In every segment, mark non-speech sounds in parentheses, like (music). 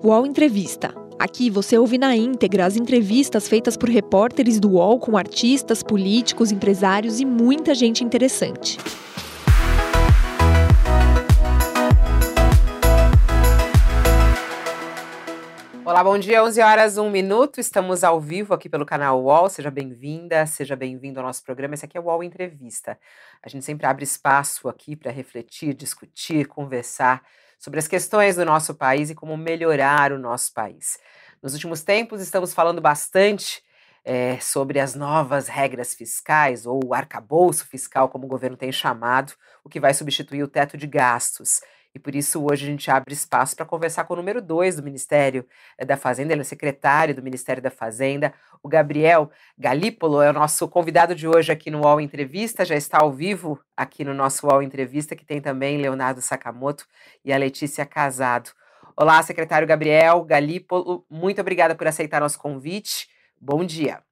UOL Entrevista. Aqui você ouve na íntegra as entrevistas feitas por repórteres do UOL com artistas, políticos, empresários e muita gente interessante. Olá, bom dia, 11 horas, 1 minuto. Estamos ao vivo aqui pelo canal UOL. Seja bem-vinda, seja bem-vindo ao nosso programa. Esse aqui é o UOL Entrevista. A gente sempre abre espaço aqui para refletir, discutir, conversar sobre as questões do nosso país e como melhorar o nosso país. Nos últimos tempos, estamos falando bastante é, sobre as novas regras fiscais, ou o arcabouço fiscal, como o governo tem chamado, o que vai substituir o teto de gastos. E por isso hoje a gente abre espaço para conversar com o número 2 do Ministério eh, da Fazenda, ele é secretário do Ministério da Fazenda, o Gabriel Galípolo é o nosso convidado de hoje aqui no UOL Entrevista, já está ao vivo aqui no nosso UOL Entrevista, que tem também Leonardo Sakamoto e a Letícia Casado. Olá, secretário Gabriel Galípolo, muito obrigada por aceitar nosso convite. Bom dia.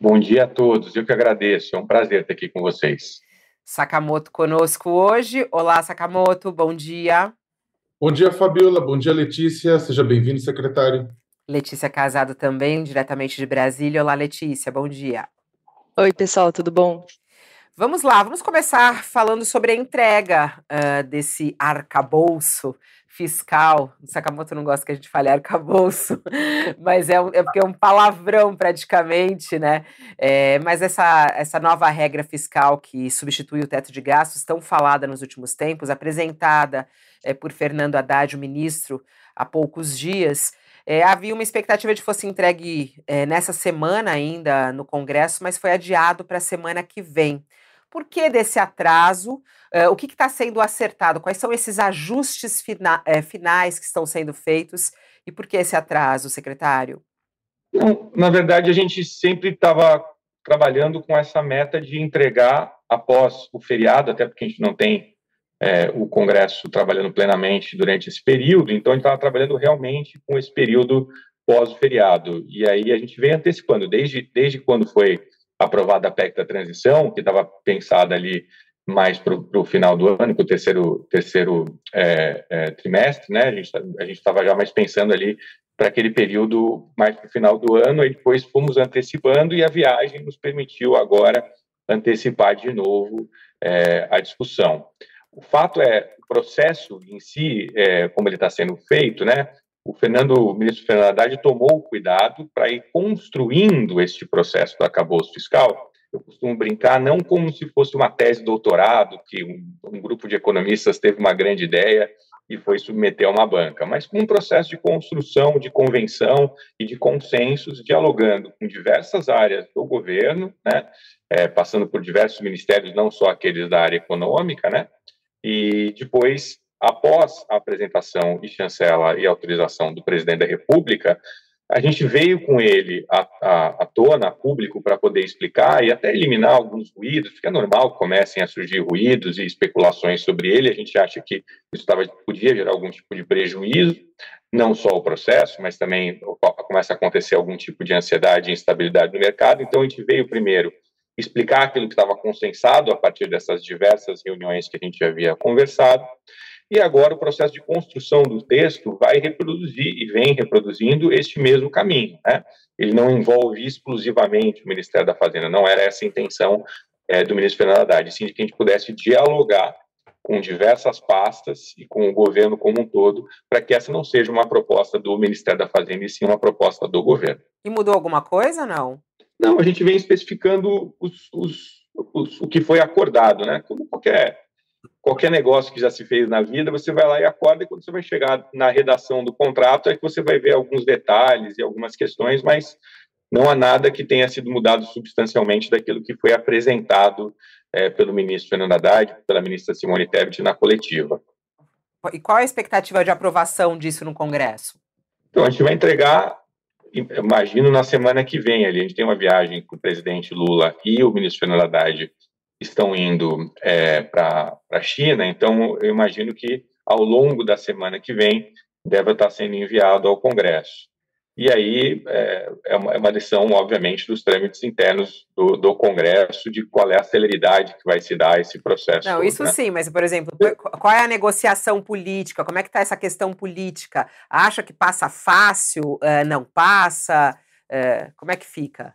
Bom dia a todos, eu que agradeço, é um prazer estar aqui com vocês. Sakamoto conosco hoje. Olá, Sakamoto, bom dia. Bom dia, Fabiola. Bom dia, Letícia. Seja bem-vindo, secretário. Letícia Casado também, diretamente de Brasília. Olá, Letícia, bom dia. Oi, pessoal, tudo bom? Vamos lá, vamos começar falando sobre a entrega uh, desse arcabouço fiscal. Sakamoto não gosta que a gente fale arcabouço, (laughs) mas é, um, é porque é um palavrão praticamente, né? É, mas essa, essa nova regra fiscal que substitui o teto de gastos, tão falada nos últimos tempos, apresentada é, por Fernando Haddad, o ministro, há poucos dias. É, havia uma expectativa de que fosse entregue é, nessa semana ainda no Congresso, mas foi adiado para a semana que vem. Por que desse atraso? Uh, o que está sendo acertado? Quais são esses ajustes fina eh, finais que estão sendo feitos? E por que esse atraso, secretário? Na verdade, a gente sempre estava trabalhando com essa meta de entregar após o feriado, até porque a gente não tem é, o Congresso trabalhando plenamente durante esse período, então a gente estava trabalhando realmente com esse período pós o feriado. E aí a gente vem antecipando, desde, desde quando foi aprovada a PEC da transição, que estava pensada ali mais para o final do ano, para o terceiro, terceiro é, é, trimestre, né? A gente a estava já mais pensando ali para aquele período mais para o final do ano, e depois fomos antecipando e a viagem nos permitiu agora antecipar de novo é, a discussão. O fato é, o processo em si, é, como ele está sendo feito, né? O Fernando, o ministro Fernando Haddad tomou cuidado para ir construindo este processo do acabouço fiscal. Eu costumo brincar não como se fosse uma tese de doutorado, que um, um grupo de economistas teve uma grande ideia e foi submeter a uma banca, mas com um processo de construção, de convenção e de consensos, dialogando com diversas áreas do governo, né, é, passando por diversos ministérios, não só aqueles da área econômica, né, e depois após a apresentação e chancela e autorização do presidente da República, a gente veio com ele à, à, à tona, a público, para poder explicar e até eliminar alguns ruídos, porque é normal que comecem a surgir ruídos e especulações sobre ele, a gente acha que isso tava, podia gerar algum tipo de prejuízo, não só o processo, mas também começa a acontecer algum tipo de ansiedade e instabilidade no mercado, então a gente veio primeiro explicar aquilo que estava consensado a partir dessas diversas reuniões que a gente havia conversado, e agora o processo de construção do texto vai reproduzir e vem reproduzindo este mesmo caminho. Né? Ele não envolve exclusivamente o Ministério da Fazenda, não era essa a intenção é, do ministro Fernando Haddad, sim de que a gente pudesse dialogar com diversas pastas e com o governo como um todo, para que essa não seja uma proposta do Ministério da Fazenda, e sim uma proposta do governo. E mudou alguma coisa, não? Não, a gente vem especificando os, os, os, o que foi acordado, né? Como qualquer qualquer negócio que já se fez na vida, você vai lá e acorda, e quando você vai chegar na redação do contrato, é que você vai ver alguns detalhes e algumas questões, mas não há nada que tenha sido mudado substancialmente daquilo que foi apresentado é, pelo ministro Fernando Haddad, pela ministra Simone Tebet na coletiva. E qual a expectativa de aprovação disso no Congresso? Então, a gente vai entregar, imagino, na semana que vem. Ali. A gente tem uma viagem com o presidente Lula e o ministro Fernando Haddad estão indo é, para a China, então eu imagino que ao longo da semana que vem deve estar sendo enviado ao Congresso. e aí é, é, uma, é, decisão, obviamente, dos trâmites internos do, do, Congresso de qual é a celeridade que vai se dar esse processo. Não, isso né? sim, mas, por exemplo, qual é a negociação política? Como é que está essa questão política? Acha que passa fácil? Uh, não passa? Uh, como é que fica?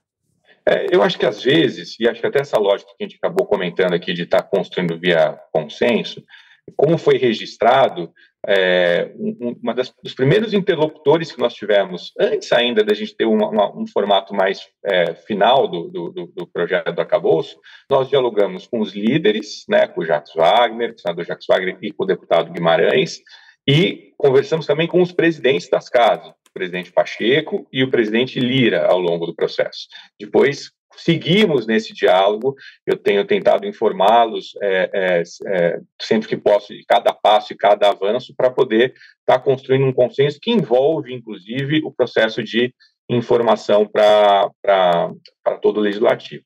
É, eu acho que às vezes, e acho que até essa lógica que a gente acabou comentando aqui de estar tá construindo via consenso, como foi registrado, é, uma das, dos primeiros interlocutores que nós tivemos, antes ainda da gente ter uma, uma, um formato mais é, final do, do, do, projeto do Acabouço, nós dialogamos com os líderes, né, com o Jacques Wagner, o senador Jacques Wagner e com o deputado Guimarães, e conversamos também com os presidentes das casas, presidente Pacheco e o presidente Lira, ao longo do processo. Depois, seguimos nesse diálogo. Eu tenho tentado informá-los é, é, é, sempre que posso de cada passo e cada avanço para poder estar tá construindo um consenso que envolve, inclusive, o processo de informação para todo o legislativo.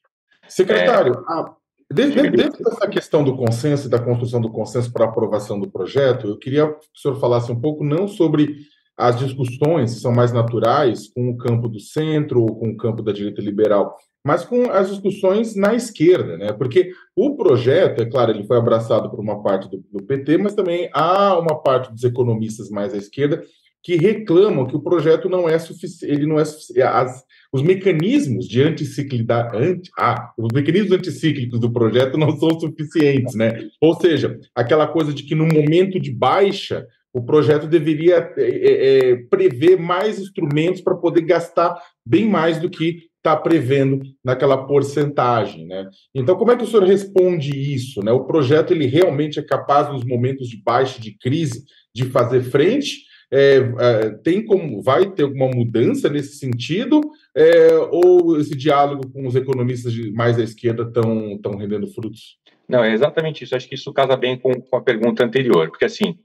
Secretário, é, a, dentro, dentro dessa questão do consenso e da construção do consenso para aprovação do projeto, eu queria que o senhor falasse um pouco não sobre as discussões são mais naturais com o campo do centro ou com o campo da direita liberal, mas com as discussões na esquerda, né? Porque o projeto, é claro, ele foi abraçado por uma parte do, do PT, mas também há uma parte dos economistas mais à esquerda que reclamam que o projeto não é suficiente, ele não é as, os mecanismos de anticiclidade, anti, ah, os mecanismos anticíclicos do projeto não são suficientes, né? Ou seja, aquela coisa de que no momento de baixa o projeto deveria é, é, é prever mais instrumentos para poder gastar bem mais do que está prevendo naquela porcentagem, né? Então, como é que o senhor responde isso, né? O projeto ele realmente é capaz nos momentos de baixa de crise de fazer frente? É, é, tem como vai ter alguma mudança nesse sentido é, ou esse diálogo com os economistas de, mais à esquerda estão estão rendendo frutos? Não, é exatamente isso. Acho que isso casa bem com, com a pergunta anterior, porque assim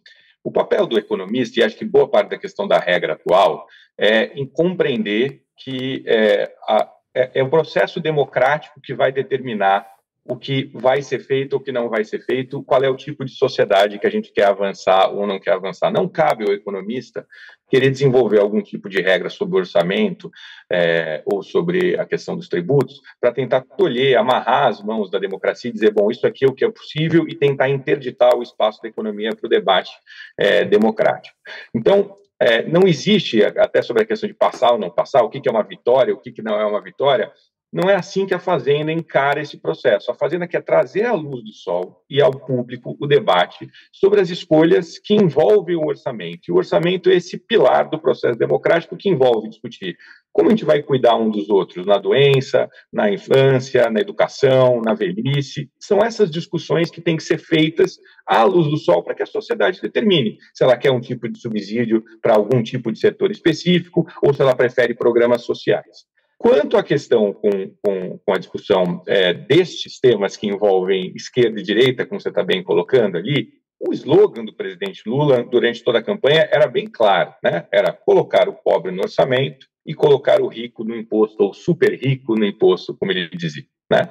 o papel do economista e acho que boa parte da questão da regra atual é em compreender que é, a, é, é processo democrático que vai determinar o que vai ser feito o que não vai ser feito, qual é o tipo de sociedade que a gente quer avançar ou não quer avançar. Não cabe ao economista querer desenvolver algum tipo de regra sobre orçamento é, ou sobre a questão dos tributos para tentar tolher, amarrar as mãos da democracia e dizer, bom, isso aqui é o que é possível e tentar interditar o espaço da economia para o debate é, democrático. Então, é, não existe, até sobre a questão de passar ou não passar, o que, que é uma vitória, o que, que não é uma vitória, não é assim que a Fazenda encara esse processo. A Fazenda quer trazer à luz do sol e ao público o debate sobre as escolhas que envolvem o orçamento. E o orçamento é esse pilar do processo democrático que envolve discutir como a gente vai cuidar um dos outros na doença, na infância, na educação, na velhice. São essas discussões que têm que ser feitas à luz do sol para que a sociedade determine se ela quer um tipo de subsídio para algum tipo de setor específico ou se ela prefere programas sociais. Quanto à questão com, com, com a discussão é, destes temas que envolvem esquerda e direita, como você está bem colocando ali, o slogan do presidente Lula durante toda a campanha era bem claro, né? Era colocar o pobre no orçamento e colocar o rico no imposto, ou super rico no imposto, como ele dizia. Né?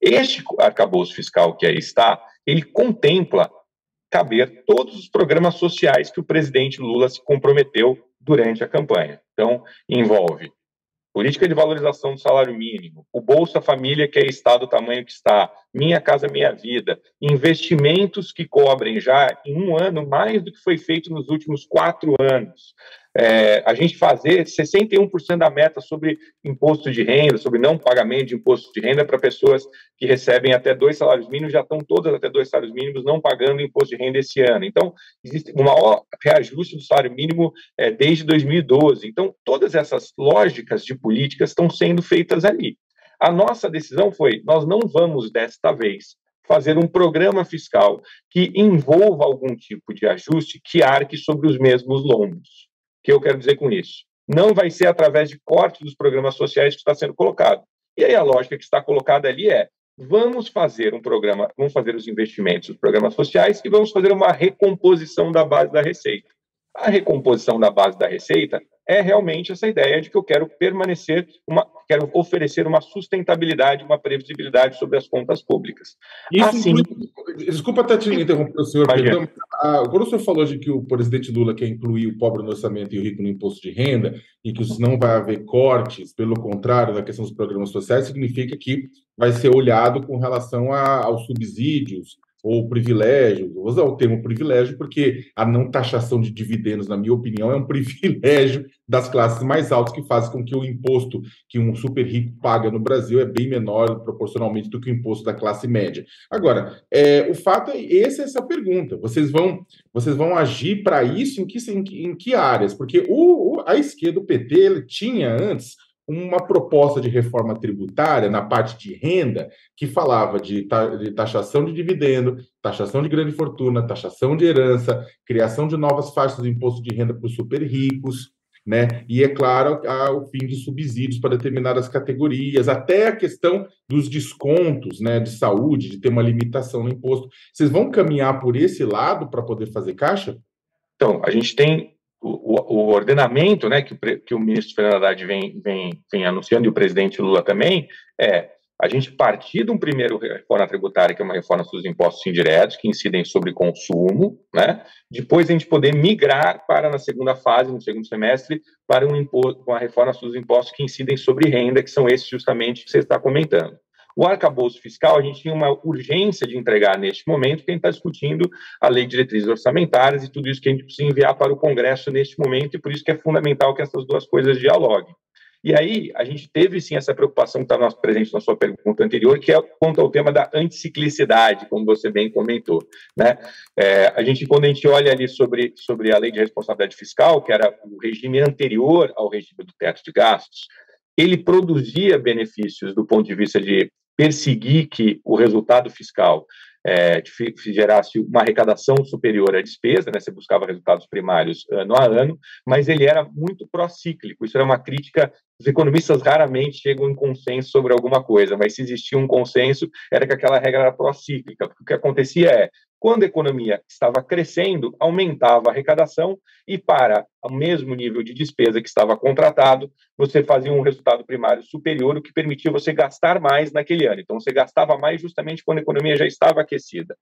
Este arcabouço fiscal que aí está, ele contempla caber todos os programas sociais que o presidente Lula se comprometeu durante a campanha. Então, envolve política de valorização do salário mínimo, o Bolsa Família, que é está do tamanho que está, Minha Casa Minha Vida, investimentos que cobrem já em um ano mais do que foi feito nos últimos quatro anos é, a gente fazer 61% da meta sobre imposto de renda, sobre não pagamento de imposto de renda para pessoas que recebem até dois salários mínimos, já estão todas até dois salários mínimos não pagando imposto de renda esse ano. Então, existe um maior reajuste do salário mínimo é, desde 2012. Então, todas essas lógicas de políticas estão sendo feitas ali. A nossa decisão foi: nós não vamos desta vez fazer um programa fiscal que envolva algum tipo de ajuste que arque sobre os mesmos lombos que eu quero dizer com isso? Não vai ser através de corte dos programas sociais que está sendo colocado. E aí a lógica que está colocada ali é: vamos fazer um programa, vamos fazer os investimentos dos programas sociais e vamos fazer uma recomposição da base da receita. A recomposição da base da receita é realmente essa ideia de que eu quero permanecer, uma, quero oferecer uma sustentabilidade, uma previsibilidade sobre as contas públicas. Isso assim, desculpa até te interromper, senhor, perdão, quando o senhor falou de que o presidente Lula quer incluir o pobre no orçamento e o rico no imposto de renda, e que não vai haver cortes, pelo contrário, na questão dos programas sociais, significa que vai ser olhado com relação a, aos subsídios, ou privilégio, vou usar o termo privilégio, porque a não taxação de dividendos, na minha opinião, é um (laughs) privilégio das classes mais altas que faz com que o imposto que um super rico paga no Brasil é bem menor proporcionalmente do que o imposto da classe média. Agora, é, o fato é essa é essa pergunta. Vocês vão vocês vão agir para isso em que, em, em que áreas? Porque o, a esquerda, o PT, ele tinha antes uma proposta de reforma tributária na parte de renda que falava de, de, taxação de dividendo, taxação de grande fortuna, taxação de herança, criação de novas faixas de imposto de renda para os super ricos, né? E é claro o fim de subsídios para determinadas categorias, até a questão dos descontos, né, de saúde, de ter uma limitação no imposto. Vocês vão caminhar por esse lado para poder fazer caixa? Então, a gente tem o, o, ordenamento né, que, que o ministro Fernando Haddad vem, vem, vem anunciando e o presidente Lula também é a gente partir de um primeiro reforma tributária, que é uma reforma dos impostos indiretos, que incidem sobre consumo, né? depois a gente poder migrar para, na segunda fase, no segundo semestre, para um imposto, uma reforma dos impostos que incidem sobre renda, que são esses justamente que você está comentando. O arcabouço fiscal, a gente tinha uma urgência de entregar neste momento, gente está discutindo a lei de diretrizes orçamentárias e tudo isso que a gente precisa enviar para o Congresso neste momento, e por isso que é fundamental que essas duas coisas dialoguem. E aí, a gente teve sim essa preocupação que está presente na sua pergunta anterior, que é quanto ao tema da anticiclicidade, como você bem comentou. Né? É, a gente, quando a gente olha ali sobre, sobre a lei de responsabilidade fiscal, que era o regime anterior ao regime do teto de gastos, ele produzia benefícios do ponto de vista de perseguir que o resultado fiscal é, gerasse uma arrecadação superior à despesa, né, você buscava resultados primários ano a ano, mas ele era muito procíclico. Isso era uma crítica. Os economistas raramente chegam em consenso sobre alguma coisa, mas se existia um consenso, era que aquela regra era procíclica. O que acontecia é quando a economia estava crescendo, aumentava a arrecadação e, para o mesmo nível de despesa que estava contratado, você fazia um resultado primário superior, o que permitia você gastar mais naquele ano. Então, você gastava mais justamente quando a economia já estava aquecida.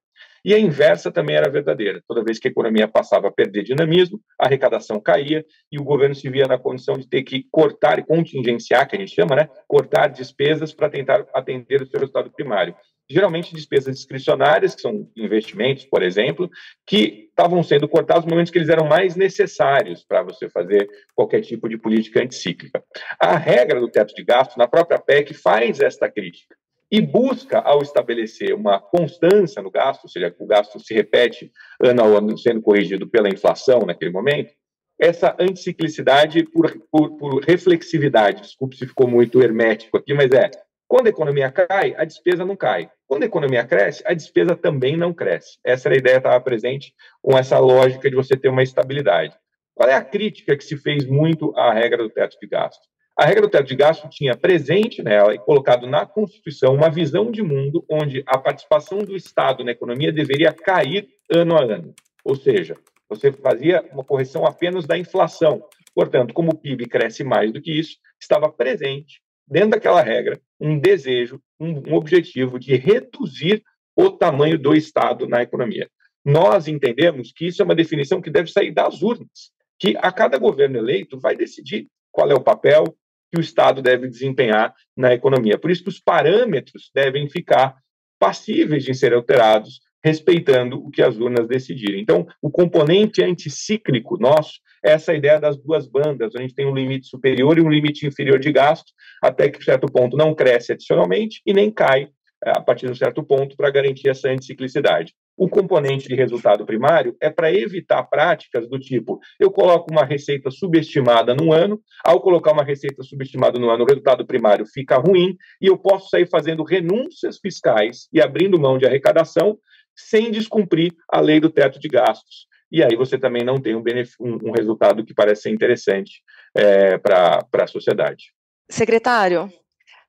E a inversa também era verdadeira. Toda vez que a economia passava a perder dinamismo, a arrecadação caía e o governo se via na condição de ter que cortar e contingenciar, que a gente chama, né? Cortar despesas para tentar atender o seu resultado primário geralmente despesas discricionárias, que são investimentos, por exemplo, que estavam sendo cortados no momento que eles eram mais necessários para você fazer qualquer tipo de política anticíclica. A regra do teto de gasto, na própria PEC, faz esta crítica e busca, ao estabelecer uma constância no gasto, ou seja, o gasto se repete ano a ano sendo corrigido pela inflação naquele momento, essa anticiclicidade por, por, por reflexividade, desculpe se ficou muito hermético aqui, mas é quando a economia cai, a despesa não cai. Quando a economia cresce, a despesa também não cresce. Essa era a ideia que estava presente com essa lógica de você ter uma estabilidade. Qual é a crítica que se fez muito à regra do teto de gasto? A regra do teto de gasto tinha presente nela e colocado na Constituição uma visão de mundo onde a participação do Estado na economia deveria cair ano a ano. Ou seja, você fazia uma correção apenas da inflação. Portanto, como o PIB cresce mais do que isso, estava presente dentro daquela regra, um desejo, um, um objetivo de reduzir o tamanho do Estado na economia. Nós entendemos que isso é uma definição que deve sair das urnas, que a cada governo eleito vai decidir qual é o papel que o Estado deve desempenhar na economia. Por isso que os parâmetros devem ficar passíveis de serem alterados, respeitando o que as urnas decidirem. Então, o componente anticíclico nosso essa ideia das duas bandas. A gente tem um limite superior e um limite inferior de gasto, até que, certo ponto, não cresce adicionalmente e nem cai é, a partir de um certo ponto para garantir essa anticiclicidade. O componente de resultado primário é para evitar práticas do tipo: eu coloco uma receita subestimada no ano, ao colocar uma receita subestimada no ano, o resultado primário fica ruim e eu posso sair fazendo renúncias fiscais e abrindo mão de arrecadação sem descumprir a lei do teto de gastos e aí você também não tem um, um, um resultado que parece ser interessante é, para a sociedade. Secretário,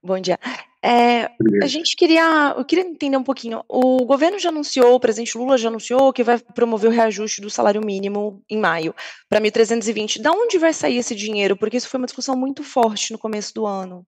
bom dia. É, a gente queria, eu queria entender um pouquinho. O governo já anunciou, o presidente Lula já anunciou que vai promover o reajuste do salário mínimo em maio para 1.320. Da onde vai sair esse dinheiro? Porque isso foi uma discussão muito forte no começo do ano.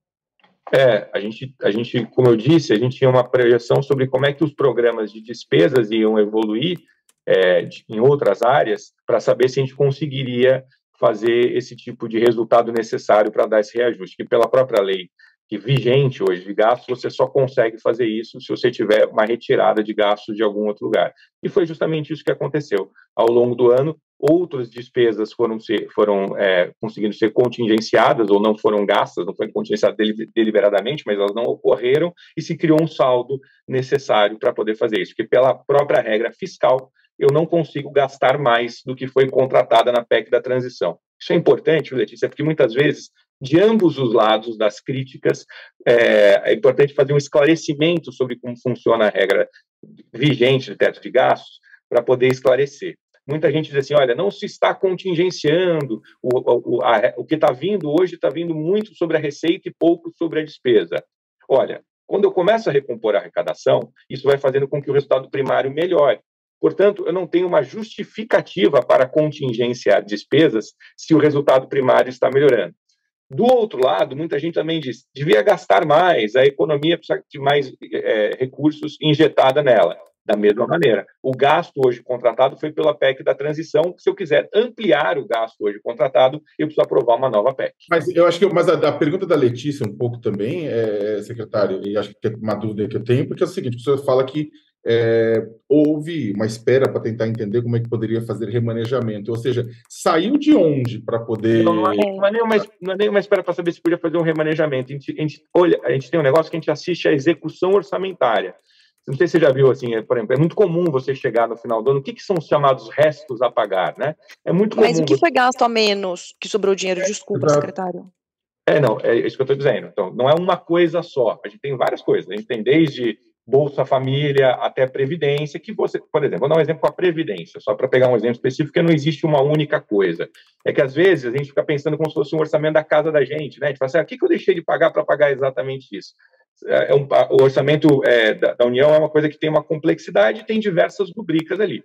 É, a gente, a gente, como eu disse, a gente tinha uma projeção sobre como é que os programas de despesas iam evoluir é, de, em outras áreas para saber se a gente conseguiria fazer esse tipo de resultado necessário para dar esse reajuste, que pela própria lei que vigente hoje de gastos, você só consegue fazer isso se você tiver uma retirada de gastos de algum outro lugar. E foi justamente isso que aconteceu. Ao longo do ano, outras despesas foram, ser, foram é, conseguindo ser contingenciadas ou não foram gastas, não foram contingenciadas deliberadamente, mas elas não ocorreram e se criou um saldo necessário para poder fazer isso, porque pela própria regra fiscal, eu não consigo gastar mais do que foi contratada na PEC da transição. Isso é importante, Letícia, porque muitas vezes, de ambos os lados das críticas, é, é importante fazer um esclarecimento sobre como funciona a regra vigente de teto de gastos, para poder esclarecer. Muita gente diz assim: olha, não se está contingenciando, o, o, a, o que está vindo hoje está vindo muito sobre a receita e pouco sobre a despesa. Olha, quando eu começo a recompor a arrecadação, isso vai fazendo com que o resultado primário melhore. Portanto, eu não tenho uma justificativa para contingenciar despesas se o resultado primário está melhorando. Do outro lado, muita gente também diz devia gastar mais, a economia precisa de mais é, recursos injetada nela. Da mesma maneira, o gasto hoje contratado foi pela PEC da transição. Se eu quiser ampliar o gasto hoje contratado, eu preciso aprovar uma nova PEC. Mas eu acho que mas a, a pergunta da Letícia um pouco também, é, secretário, e acho que é uma dúvida que eu tenho, porque é o seguinte: o senhor fala que é, houve uma espera para tentar entender como é que poderia fazer remanejamento. Ou seja, saiu de onde para poder. Não, não, é, não, é nenhuma, não é nenhuma espera para saber se podia fazer um remanejamento. A gente, a, gente, olha, a gente tem um negócio que a gente assiste à execução orçamentária. Não sei se você já viu assim, é, por exemplo, é muito comum você chegar no final do ano. O que, que são os chamados restos a pagar, né? É muito Mas o que foi gasto a menos que sobrou dinheiro? Desculpa, secretário. É, não, é isso que eu estou dizendo. Então, não é uma coisa só. A gente tem várias coisas. A gente tem desde Bolsa Família até Previdência, que você, por exemplo, vou dar um exemplo com a Previdência, só para pegar um exemplo específico, que não existe uma única coisa. É que às vezes a gente fica pensando como se fosse um orçamento da casa da gente, né? A gente fala assim, ah, o que, que eu deixei de pagar para pagar exatamente isso? É um, o orçamento é, da, da, União é uma coisa que tem uma complexidade e tem diversas rubricas ali.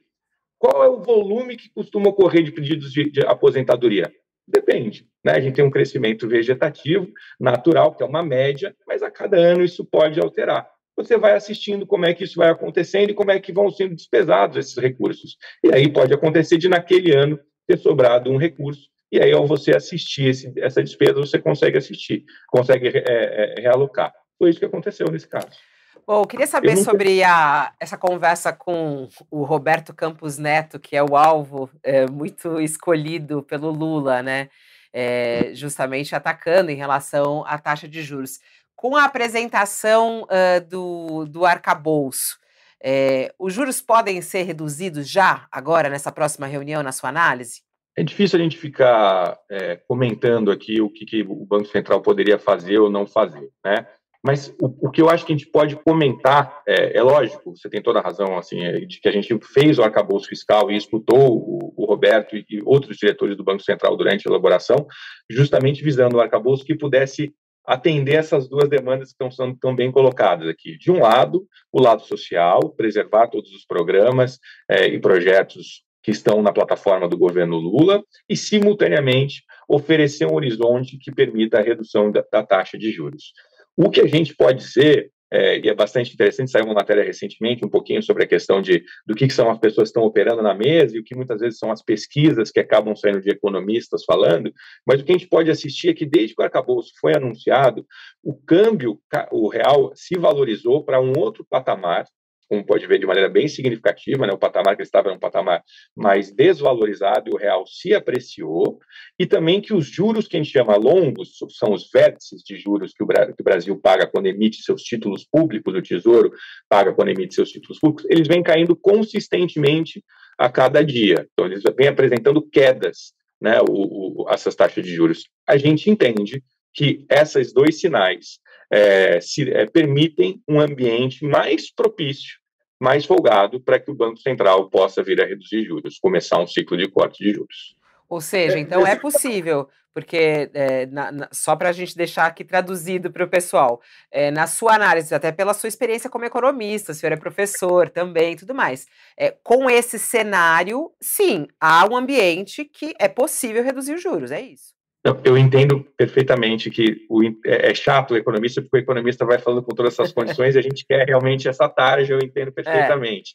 Qual é o volume que costuma ocorrer de pedidos de, de aposentadoria? Depende. Né? A gente tem um crescimento vegetativo, natural, que é uma média, mas a cada ano isso pode alterar você vai assistindo como é que isso vai acontecendo e como é que vão sendo despesados esses recursos. E aí pode acontecer de naquele ano ter sobrado um recurso, e aí ao você assistir esse, essa despesa, você consegue assistir, consegue é, é, realocar. Foi isso que aconteceu nesse caso. Bom, eu queria saber eu sobre a, essa conversa com o Roberto Campos Neto, que é o alvo é, muito escolhido pelo Lula, né? É, justamente atacando em relação à taxa de juros com a apresentação uh, do, do arcabouço, é, os juros podem ser reduzidos já, agora, nessa próxima reunião, na sua análise? É difícil a gente ficar é, comentando aqui o que, que, o Banco Central poderia fazer ou não fazer, né? Mas o, o que eu acho que a gente pode comentar, é, é, lógico, você tem toda a razão, assim, é, de que a gente fez o arcabouço fiscal e escutou o, o Roberto e, outros diretores do Banco Central durante a elaboração, justamente visando o arcabouço que pudesse atender essas duas demandas que estão sendo tão bem colocadas aqui. De um lado, o lado social, preservar todos os programas é, e projetos que estão na plataforma do governo Lula e, simultaneamente, oferecer um horizonte que permita a redução da, da taxa de juros. O que a gente pode ser é, e é bastante interessante, saiu uma matéria recentemente um pouquinho sobre a questão de do que, que são as pessoas que estão operando na mesa e o que muitas vezes são as pesquisas que acabam saindo de economistas falando, mas o que a gente pode assistir é que desde que o arcabouço foi anunciado, o câmbio, o real se valorizou para um outro patamar, como pode ver de maneira bem significativa, né, o patamar que estava era um patamar mais desvalorizado e o real se apreciou, e também que os juros que a gente chama longos, são os vértices de juros que o, que o Brasil paga quando emite seus títulos públicos, o Tesouro paga quando emite seus títulos públicos, eles vêm caindo consistentemente a cada dia. Então, eles vêm apresentando quedas, né, o, o, essas taxas de juros. A gente entende que esses dois sinais é, se, é, permitem um ambiente mais propício mais folgado para que o Banco Central possa vir a reduzir juros, começar um ciclo de corte de juros. Ou seja, então é possível porque é, na, na, só para a gente deixar aqui traduzido para o pessoal, é, na sua análise, até pela sua experiência como economista, o senhor é professor também, tudo mais, é, com esse cenário, sim, há um ambiente que é possível reduzir os juros, é isso. Eu, eu entendo perfeitamente que o, é, é, chato o economista, porque o economista vai falando com todas essas (laughs) condições e a gente quer realmente essa tarja, eu entendo é. perfeitamente.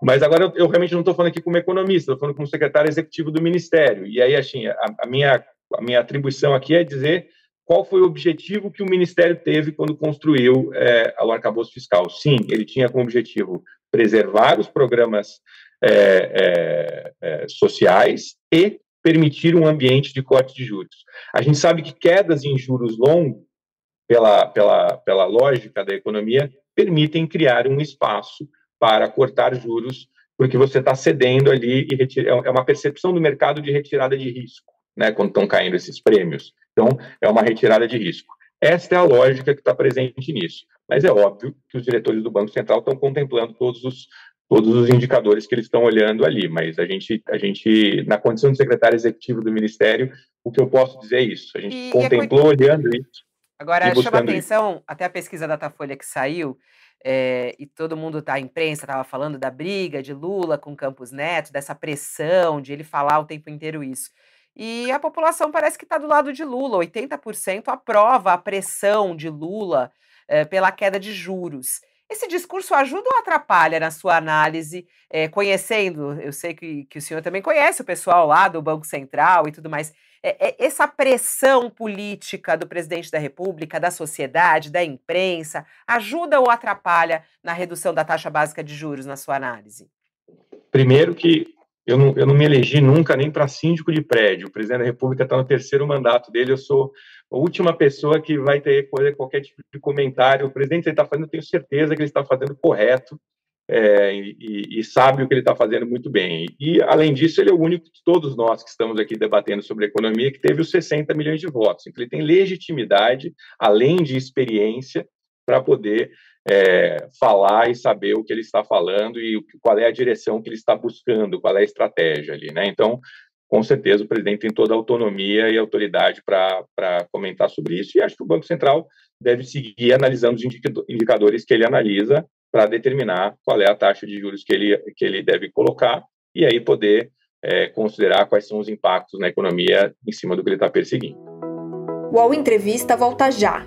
Mas agora eu, eu realmente não estou falando aqui como economista, estou falando como secretário executivo do Ministério. E aí, assim, a, a, minha, a minha atribuição aqui é dizer qual foi o objetivo que o Ministério teve quando construiu é, o arcabouço fiscal. Sim, ele tinha como objetivo preservar os programas é, é, é sociais e permitir um ambiente de corte de juros. A gente sabe que quedas em juros longos, pela, pela, pela lógica da economia, permitem criar um espaço para cortar juros, porque você está cedendo ali e retira, é, é uma percepção do mercado de retirada de risco, né, quando estão caindo esses prêmios. Então, é uma retirada de risco. Esta é a lógica que está presente nisso. Mas é óbvio que os diretores do Banco Central estão contemplando todos os, todos os indicadores que eles estão olhando ali. Mas a gente, a gente, na condição de secretário executivo do Ministério, o que eu posso dizer é isso. A gente e, contemplou e é olhando isso. Agora, chama atenção, isso. até a pesquisa da Datafolha que saiu, é, e todo mundo tá, a imprensa estava falando da briga de Lula com Campos Neto, dessa pressão de ele falar o tempo inteiro isso. E a população parece que está do lado de Lula, 80% aprova a pressão de Lula é, pela queda de juros. Esse discurso ajuda ou atrapalha na sua análise, é, conhecendo, eu sei que, que o senhor também conhece o pessoal lá do Banco Central e tudo mais, é, é, essa pressão política do presidente da República, da sociedade, da imprensa, ajuda ou atrapalha na redução da taxa básica de juros, na sua análise? Primeiro que eu não, eu não me elegi nunca nem para síndico de prédio. O presidente da República está no terceiro mandato dele. Eu sou a última pessoa que vai ter qualquer tipo de comentário. O presidente está fazendo, eu tenho certeza que ele está fazendo correto é, e, e, sabe o que ele está fazendo muito bem. E, além disso, ele é o único de todos nós que estamos aqui debatendo sobre economia que teve os 60 milhões de votos. Então, ele tem legitimidade, além de experiência, para poder é, falar e saber o que ele está falando e qual é a direção que ele está buscando, qual é a estratégia ali, né? Então, com certeza, o presidente tem toda a autonomia e autoridade para comentar sobre isso, e acho que o Banco Central deve seguir analisando os indicadores que ele analisa para determinar qual é a taxa de juros que ele, que ele deve colocar e aí poder é, considerar quais são os impactos na economia em cima do que ele está perseguindo. O UOL Entrevista volta já.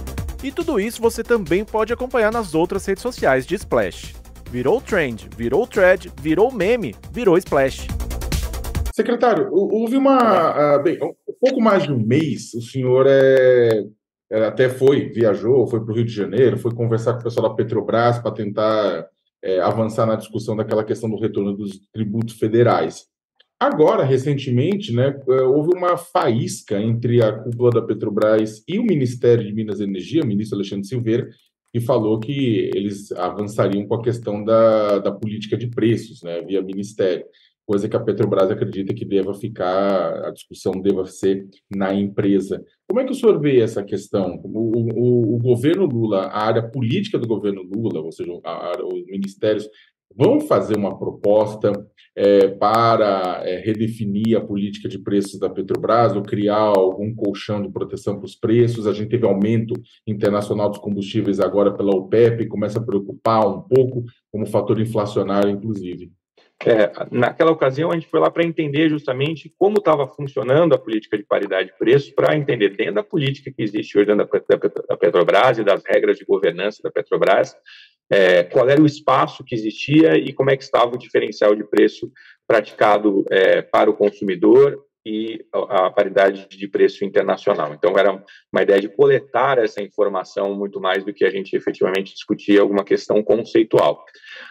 E tudo isso você também pode acompanhar nas outras redes sociais de Splash. Virou trend, virou thread, virou meme, virou Splash. Secretário, houve uma. Uh, bem, um pouco mais de um mês, o senhor é, é até foi, viajou, foi para o Rio de Janeiro, foi conversar com o pessoal da Petrobras para tentar é, avançar na discussão daquela questão do retorno dos tributos federais. Agora, recentemente, né, é, houve uma faísca entre a cúpula da Petrobras e o Ministério de Minas e Energia, o ministro Alexandre Silveira, que falou que eles avançariam com a questão da, da política de preços, né, via Ministério coisa que a Petrobras acredita que deva ficar, a discussão deva ser na empresa. Como é que o senhor vê essa questão? O, o, o governo Lula, a área política do governo Lula, ou seja, a, a, os ministérios, vão fazer uma proposta é, para é, redefinir a política de preços da Petrobras ou criar algum colchão de proteção para os preços. A gente teve aumento internacional dos combustíveis agora pela OPEP, começa a preocupar um pouco como fator inflacionário, inclusive. É, naquela ocasião, a gente foi lá para entender justamente como estava funcionando a política de paridade de preço, para entender dentro da política que existe hoje dentro da Petrobras e das regras de governança da Petrobras, é, qual era o espaço que existia e como é que estava o diferencial de preço praticado é, para o consumidor e a paridade de preço internacional. Então, era uma ideia de coletar essa informação muito mais do que a gente efetivamente discutir alguma questão conceitual.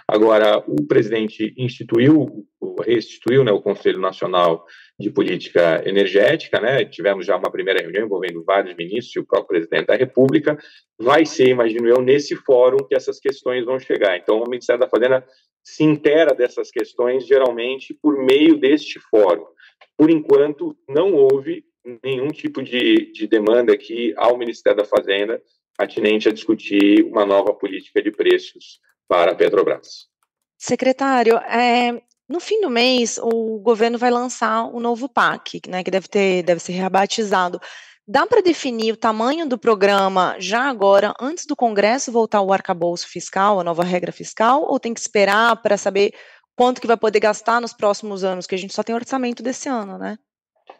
Agora, o presidente instituiu, restituiu né, o Conselho Nacional de Política Energética, né, tivemos já uma primeira reunião envolvendo vários ministros e o próprio presidente da República, vai ser, imagino eu, nesse fórum que essas questões vão chegar. Então, o Ministério da Fazenda se intera dessas questões, geralmente, por meio deste fórum por enquanto, não houve nenhum tipo de, de demanda aqui ao Ministério da Fazenda atinente a discutir uma nova política de preços para a Petrobras. Secretário, é, no fim do mês, o governo vai lançar o um novo PAC, né, que deve, ter, deve ser rebatizado. Dá para definir o tamanho do programa já agora, antes do Congresso voltar ao arcabouço fiscal, a nova regra fiscal, ou tem que esperar para saber quanto que vai poder gastar nos próximos anos, que a gente só tem orçamento desse ano, né?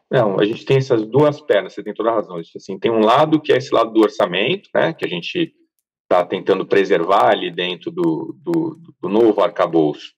Não, a gente tem essas duas pernas, você tem toda a razão. Assim, tem um lado que é esse lado do orçamento, né, que a gente está tentando preservar ali dentro do, do, do novo arcabouço.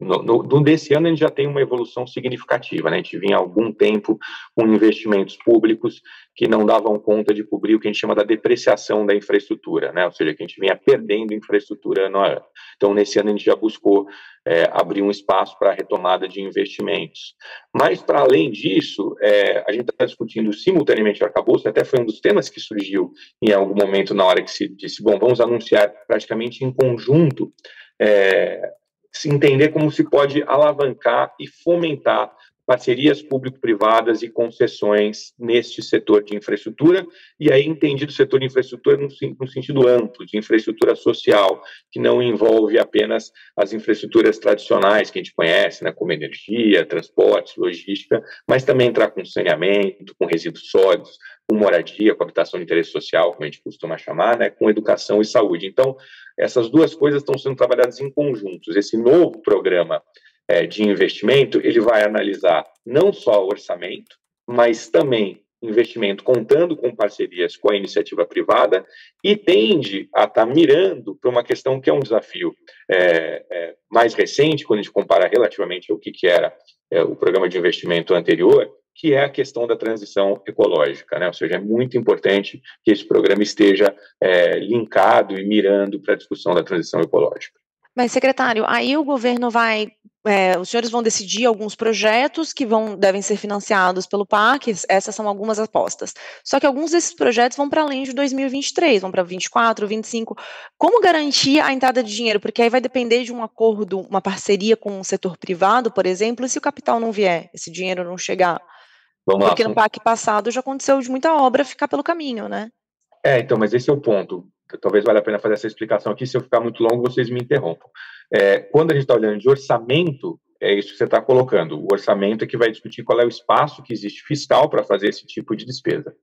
No, no, desse ano a gente já tem uma evolução significativa, né? A gente vinha há algum tempo com investimentos públicos que não davam conta de cobrir o que a gente chama da depreciação da infraestrutura, né? Ou seja, que a gente vinha perdendo infraestrutura ano a ano. Então, nesse ano a gente já buscou é, abrir um espaço para a retomada de investimentos. Mas, para além disso, é, a gente está discutindo simultaneamente o arcabouço, até foi um dos temas que surgiu em algum momento na hora que se disse, bom, vamos anunciar praticamente em conjunto é, se entender como se pode alavancar e fomentar parcerias público-privadas e concessões neste setor de infraestrutura, e aí entendido o setor de infraestrutura no, no, sentido amplo, de infraestrutura social, que não envolve apenas as infraestruturas tradicionais que a gente conhece, né, como energia, transportes, logística, mas também entrar com saneamento, com resíduos sólidos, com moradia, com habitação de interesse social, como a gente costuma chamar, né, com educação e saúde. Então, essas duas coisas estão sendo trabalhadas em conjuntos. Esse novo programa é, de investimento, ele vai analisar não só o orçamento, mas também investimento contando com parcerias com a iniciativa privada e tende a estar tá mirando para uma questão que é um desafio é, é, mais recente, quando a gente compara relativamente ao que, que era é, o programa de investimento anterior, que é a questão da transição ecológica, né? Ou seja, é muito importante que esse programa esteja é, linkado e mirando para a discussão da transição ecológica. Mas, secretário, aí o governo vai. É, os senhores vão decidir alguns projetos que vão, devem ser financiados pelo PAC, essas são algumas apostas. Só que alguns desses projetos vão para além de 2023, vão para 24, 25. Como garantir a entrada de dinheiro? Porque aí vai depender de um acordo, uma parceria com o setor privado, por exemplo, e se o capital não vier, esse dinheiro não chegar. Vamos Porque lá. no PAC passado já aconteceu de muita obra ficar pelo caminho, né? É, então, mas esse é o ponto. Talvez valha a pena fazer essa explicação aqui. Se eu ficar muito longo, vocês me interrompam. É, quando a gente está olhando de orçamento, é isso que você está colocando. O orçamento é que vai discutir qual é o espaço que existe fiscal para fazer esse tipo de despesa.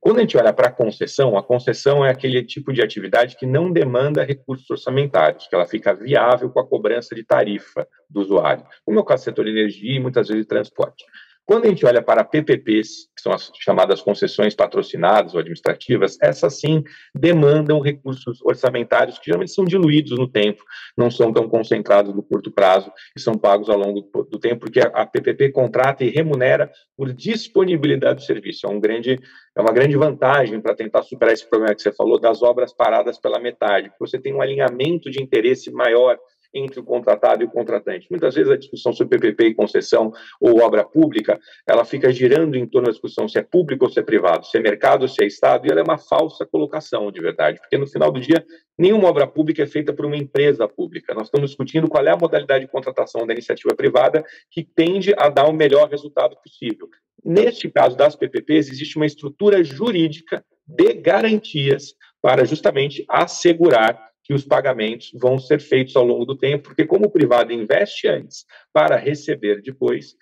Quando a gente olha para a concessão, a concessão é aquele tipo de atividade que não demanda recursos orçamentários, que ela fica viável com a cobrança de tarifa do usuário, como é o caso do setor de energia e muitas vezes de transporte. Quando a gente olha para PPPs, são as chamadas concessões patrocinadas ou administrativas, essas sim demandam recursos orçamentários que geralmente são diluídos no tempo, não são tão concentrados no curto prazo e são pagos ao longo do tempo, porque a PPP contrata e remunera por disponibilidade do serviço. É, um grande, é uma grande vantagem para tentar superar esse problema que você falou das obras paradas pela metade, você tem um alinhamento de interesse maior entre o contratado e o contratante. Muitas vezes a discussão sobre PPP e concessão ou obra pública, ela fica girando em torno da discussão se é público ou se é privado, se é mercado ou se é Estado, e ela é uma falsa colocação de verdade, porque no final do dia, nenhuma obra pública é feita por uma empresa pública. Nós estamos discutindo qual é a modalidade de contratação da iniciativa privada que tende a dar o melhor resultado possível. Neste caso das PPPs, existe uma estrutura jurídica de garantias para justamente assegurar que os pagamentos vão ser feitos ao longo do tempo, porque como o privado investe antes para receber depois,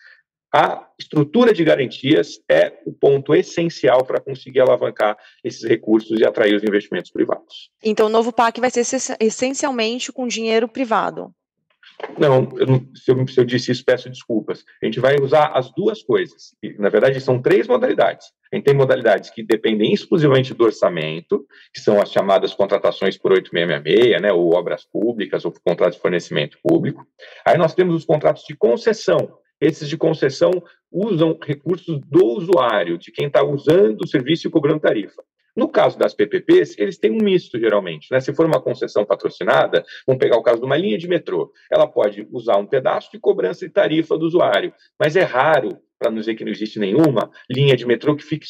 a estrutura de garantias é o ponto essencial para conseguir alavancar esses recursos e atrair os investimentos privados. Então, o novo PAC vai ser essencialmente com dinheiro privado. Não, eu se, eu, se, eu, disse isso, peço desculpas. A gente vai usar as duas coisas. E, na verdade, são três modalidades. A gente tem modalidades que dependem exclusivamente do orçamento, que são as chamadas contratações por 8666, né, ou obras públicas, ou contratos de fornecimento público. Aí nós temos os contratos de concessão. Esses de concessão usam recursos do usuário, de quem está usando o serviço e cobrando tarifa. No caso das PPPs, eles têm um misto, geralmente. Né? Se for uma concessão patrocinada, vamos pegar o caso de uma linha de metrô, ela pode usar um pedaço de cobrança de tarifa do usuário, mas é raro para não dizer que não existe nenhuma linha de metrô que, fique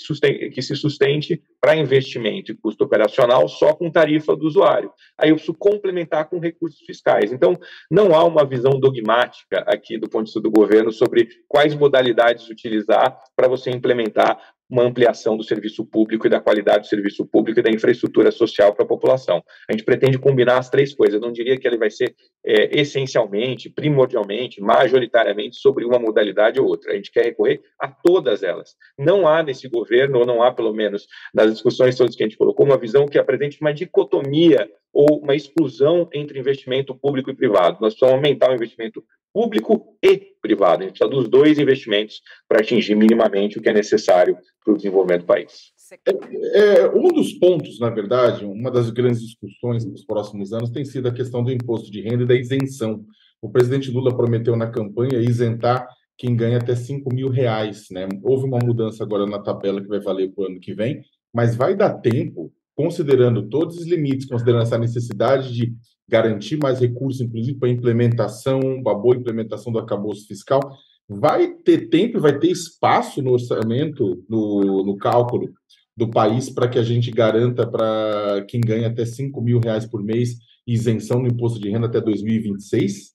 que se sustente para investimento e custo operacional só com tarifa do usuário. Aí eu preciso complementar com recursos fiscais. Então, não há uma visão dogmática aqui do ponto de vista do governo sobre quais modalidades utilizar para você implementar uma ampliação do serviço público e da qualidade do serviço público e da infraestrutura social para a população. A gente pretende combinar as três coisas. Eu não diria que ele vai ser é, essencialmente, primordialmente, majoritariamente sobre uma modalidade ou outra. A gente quer recorrer a todas elas. Não há nesse governo, ou não há, pelo menos, nas discussões todas que a gente colocou, uma visão que apresente uma dicotomia ou uma exclusão entre investimento público e privado. Nós precisamos aumentar o investimento público e privado. A gente precisa dos dois investimentos para atingir minimamente o que é necessário para o desenvolvimento do país. É, é, um dos pontos, na verdade, uma das grandes discussões nos próximos anos tem sido a questão do imposto de renda e da isenção. O presidente Lula prometeu na campanha isentar quem ganha até 5 mil reais. Né? Houve uma mudança agora na tabela que vai valer para o ano que vem, mas vai dar tempo, considerando todos os limites, considerando essa necessidade de garantir mais recursos, inclusive para implementação, uma boa implementação do acabouço fiscal, vai ter tempo, vai ter espaço no orçamento, no, no cálculo do país para que a gente garanta para quem ganha até 5 mil reais por mês isenção no imposto de renda até 2026?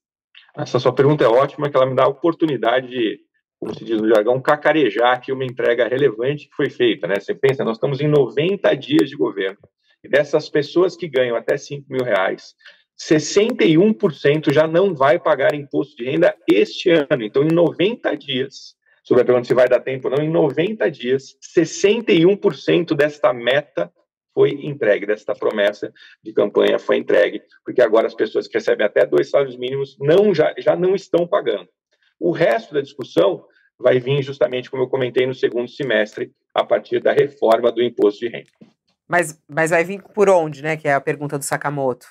Essa sua pergunta é ótima, que ela me dá a oportunidade de, como se diz no jargão, cacarejar aqui uma entrega relevante que foi feita. Né? Você pensa, nós estamos em 90 dias de governo, e dessas pessoas que ganham até 5 mil reais, 61% já não vai pagar imposto de renda este ano. Então, em 90 dias, sobre a pergunta se vai dar tempo ou não, em 90 dias, 61% desta meta foi entregue, desta promessa de campanha foi entregue, porque agora as pessoas que recebem até dois salários mínimos não, já, já não estão pagando. O resto da discussão vai vir justamente, como eu comentei, no segundo semestre, a partir da reforma do imposto de renda. Mas, mas vai vir por onde, né? Que é a pergunta do Sakamoto.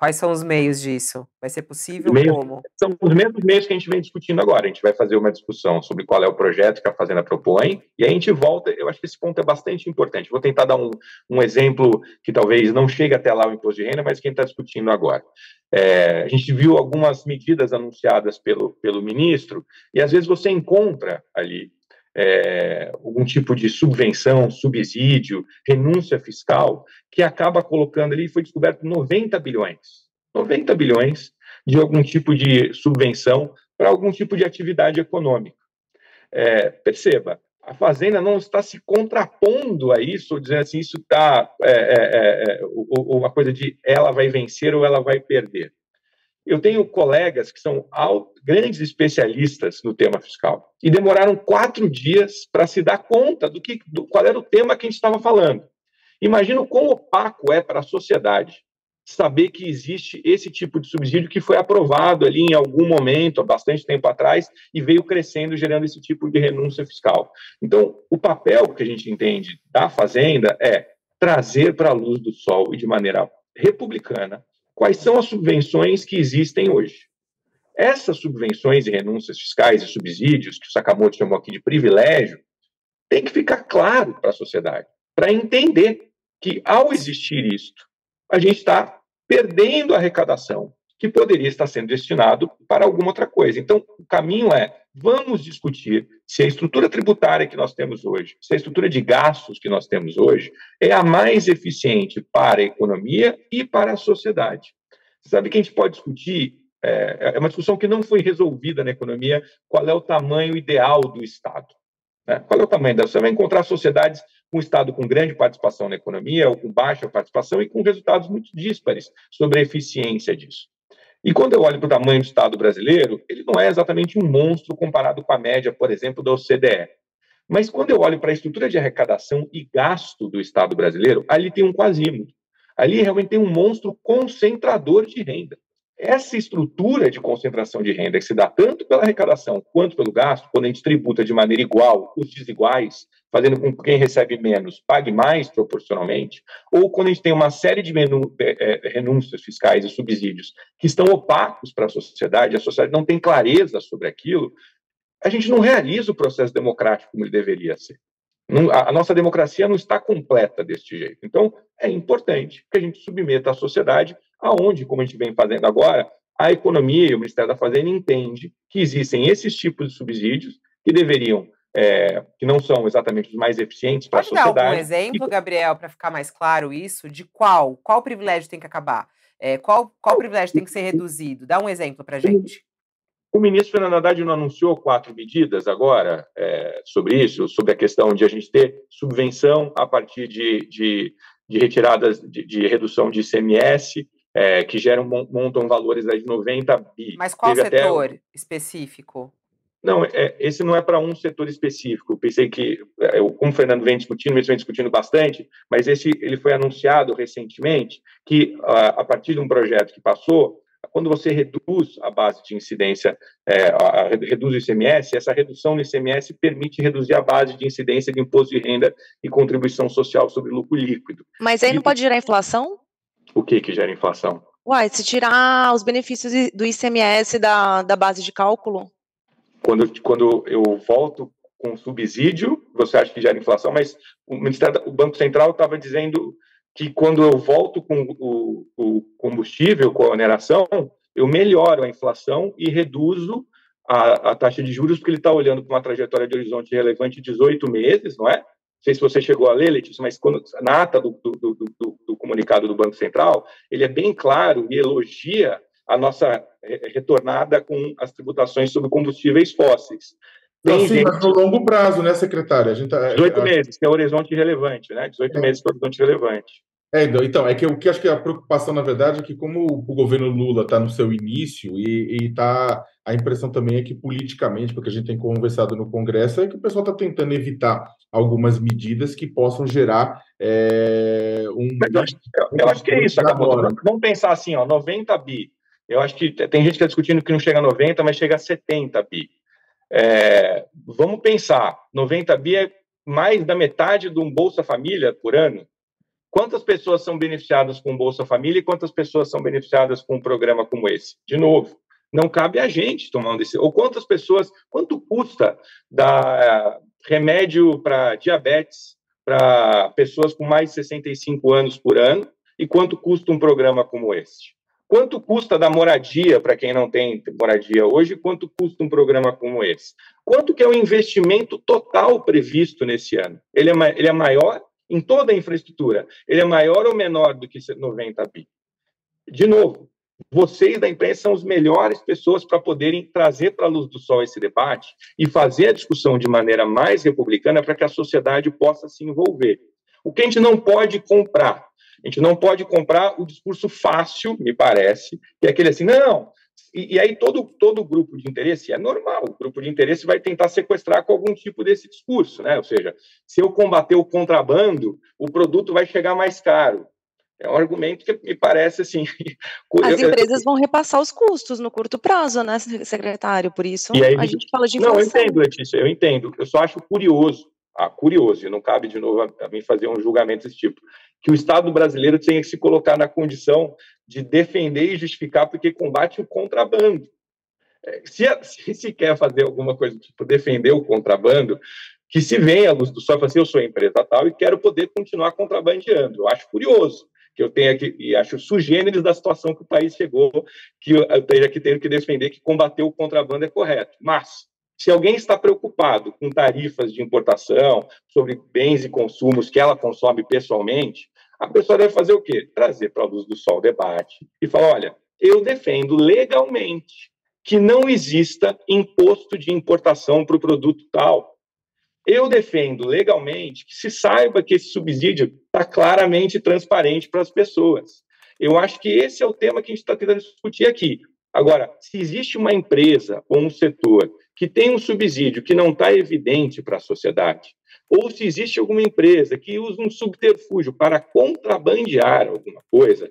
Quais são os meios disso? Vai ser possível? Meios, como? São os mesmos meios que a gente vem discutindo agora. A gente vai fazer uma discussão sobre qual é o projeto que a Fazenda propõe, e a gente volta. Eu acho que esse ponto é bastante importante. Vou tentar dar um, um exemplo que talvez não chegue até lá o imposto de renda, mas quem está discutindo agora. É, a gente viu algumas medidas anunciadas pelo, pelo ministro, e às vezes você encontra ali é, algum tipo de subvenção, subsídio, renúncia fiscal, que acaba colocando ali, foi descoberto 90 bilhões, 90 bilhões de algum tipo de subvenção para algum tipo de atividade econômica. É, perceba, a Fazenda não está se contrapondo a isso, ou dizendo assim, isso está é, é, é, uma coisa de ela vai vencer ou ela vai perder. Eu tenho colegas que são grandes especialistas no tema fiscal e demoraram quatro dias para se dar conta do que, do, qual era o tema que a gente estava falando. Imagina o quão opaco é para a sociedade saber que existe esse tipo de subsídio que foi aprovado ali em algum momento, há bastante tempo atrás, e veio crescendo, gerando esse tipo de renúncia fiscal. Então, o papel que a gente entende da Fazenda é trazer para a luz do sol e de maneira republicana quais são as subvenções que existem hoje. Essas subvenções e renúncias fiscais e subsídios, que o Sakamoto chamou aqui de privilégio, tem que ficar claro para a sociedade, para entender que, ao existir isto, a gente está perdendo a arrecadação que poderia estar sendo destinado para alguma outra coisa. Então, o caminho é vamos discutir se a estrutura tributária que nós temos hoje, se a estrutura de gastos que nós temos hoje, é a mais eficiente para a economia e para a sociedade. Sabe que a gente pode discutir, é, é uma discussão que não foi resolvida na economia, qual é o tamanho ideal do Estado. Né? Qual é o tamanho da? Você vai encontrar sociedades com Estado com grande participação na economia ou com baixa participação e com resultados muito díspares sobre a eficiência disso. E quando eu olho para o tamanho do Estado brasileiro, ele não é exatamente um monstro comparado com a média, por exemplo, da OCDE. Mas quando eu olho para a estrutura de arrecadação e gasto do Estado brasileiro, ali tem um quasímodo. Ali realmente tem um monstro concentrador de renda. essa estrutura de concentração de renda que se dá tanto pela arrecadação quanto pelo gasto, quando a gente tributa de maneira igual os desiguais, fazendo com que quem recebe menos pague mais proporcionalmente, ou quando a gente tem uma série de menu, é, é, renúncias fiscais e subsídios que estão opacos para a sociedade, a sociedade não tem clareza sobre aquilo, a gente não realiza o processo democrático como ele deveria ser. A, a nossa democracia não está completa deste jeito. Então, é importante que a gente submeta a sociedade aonde, como a gente vem fazendo agora, a economia e o Ministério da Fazenda entende que existem esses tipos de subsídios que deveriam, é, que não são exatamente os mais eficientes para a sociedade. Pode dar algum exemplo, e... Gabriel, para ficar mais claro isso, de qual, qual privilégio tem que acabar? É, qual, qual privilégio tem que ser reduzido? Dá um exemplo para gente. O ministro Fernando Haddad não anunciou quatro medidas agora é, sobre isso, sobre a questão de a gente ter subvenção a partir de, de, de retiradas de, de redução de ICMS, é, que geram, montam valores de 90 bi. Mas qual Teve setor até... específico? Não, é, esse não é para um setor específico. Pensei que, é, eu, como o Fernando vem discutindo, eles vem discutindo bastante, mas esse ele foi anunciado recentemente que a, a partir de um projeto que passou, quando você reduz a base de incidência, é, a, a, reduz o ICMS, essa redução no ICMS permite reduzir a base de incidência de imposto de renda e contribuição social sobre lucro líquido. Mas aí não pode gerar inflação? O que que gera inflação? Uai, se tirar os benefícios do ICMS da, da base de cálculo? Quando, quando eu volto com subsídio, você acha que gera inflação, mas o Ministério, o Banco Central estava dizendo que quando eu volto com o, o, combustível, com a oneração, eu melhoro a inflação e reduzo a, a taxa de juros, porque ele está olhando para uma trajetória de horizonte relevante de 18 meses, não é? Não sei se você chegou a ler, Letícia, mas quando, na ata do, do, do, do, comunicado do Banco Central, ele é bem claro e elogia a nossa retornada com as tributações sobre combustíveis fósseis. Tem sim, gente... mas no longo prazo, né, secretária? A gente tá, 18 meses, que é horizonte relevante, né? 18 é. meses que é horizonte relevante. É, então, então, é que o que acho que a preocupação, na verdade, é que como o governo Lula está no seu início e está a impressão também é que politicamente, porque a gente tem conversado no Congresso, é que o pessoal está tentando evitar algumas medidas que possam gerar é, um. Eu acho, eu, eu acho que é isso, acabou. Vamos pensar assim, ó, 90 bi. Eu acho que tem gente que está discutindo que não chega a 90, mas chega a 70 bi. É, vamos pensar, 90 bi é mais da metade de um Bolsa Família por ano. Quantas pessoas são beneficiadas com Bolsa Família e quantas pessoas são beneficiadas com um programa como esse? De novo, não cabe a gente tomar um desse. Ou quantas pessoas, quanto custa dar remédio para diabetes para pessoas com mais de 65 anos por ano e quanto custa um programa como este? Quanto custa dar moradia para quem não tem moradia hoje? Quanto custa um programa como esse? Quanto que é o investimento total previsto nesse ano? Ele é, ele é maior em toda a infraestrutura, ele é maior ou menor do que 90 bi? De novo, vocês da imprensa são as melhores pessoas para poderem trazer para a luz do sol esse debate e fazer a discussão de maneira mais republicana para que a sociedade possa se envolver. O que a gente não pode comprar? A gente não pode comprar o discurso fácil, me parece, que é aquele assim, não, e, e, aí todo, todo grupo de interesse, é normal, o grupo de interesse vai tentar sequestrar com algum tipo desse discurso, né? Ou seja, se eu combater o contrabando, o produto vai chegar mais caro. É um argumento que me parece assim. (laughs) As empresas vão repassar os custos no curto prazo, né, secretário? Por isso aí, a gente fala de inflação. Não, eu entendo, Letícia, eu entendo. Eu só acho curioso, ah, curioso, e não cabe de novo a, a mim fazer um julgamento desse tipo, que o Estado brasileiro tenha que se colocar na condição de defender e justificar porque combate o contrabando. É, se, se, quer fazer alguma coisa tipo defender o contrabando, que se venha à luz do sol e assim, eu sou empresa tal e quero poder continuar contrabandeando. Eu acho curioso que eu tenha que, e acho sugêneres da situação que o país chegou, que eu esteja aqui tendo que defender que combater o contrabando é correto. Mas, se alguém está preocupado com tarifas de importação, sobre bens e consumos que ela consome pessoalmente, a pessoa deve fazer o quê? Trazer para a luz do sol o debate e falar: olha, eu defendo legalmente que não exista imposto de importação para o produto tal. Eu defendo legalmente que se saiba que esse subsídio está claramente transparente para as pessoas. Eu acho que esse é o tema que a gente está tentando discutir aqui. Agora, se existe uma empresa ou um setor que tem um subsídio que não está evidente para a sociedade, ou se existe alguma empresa que usa um subterfúgio para contrabandear alguma coisa,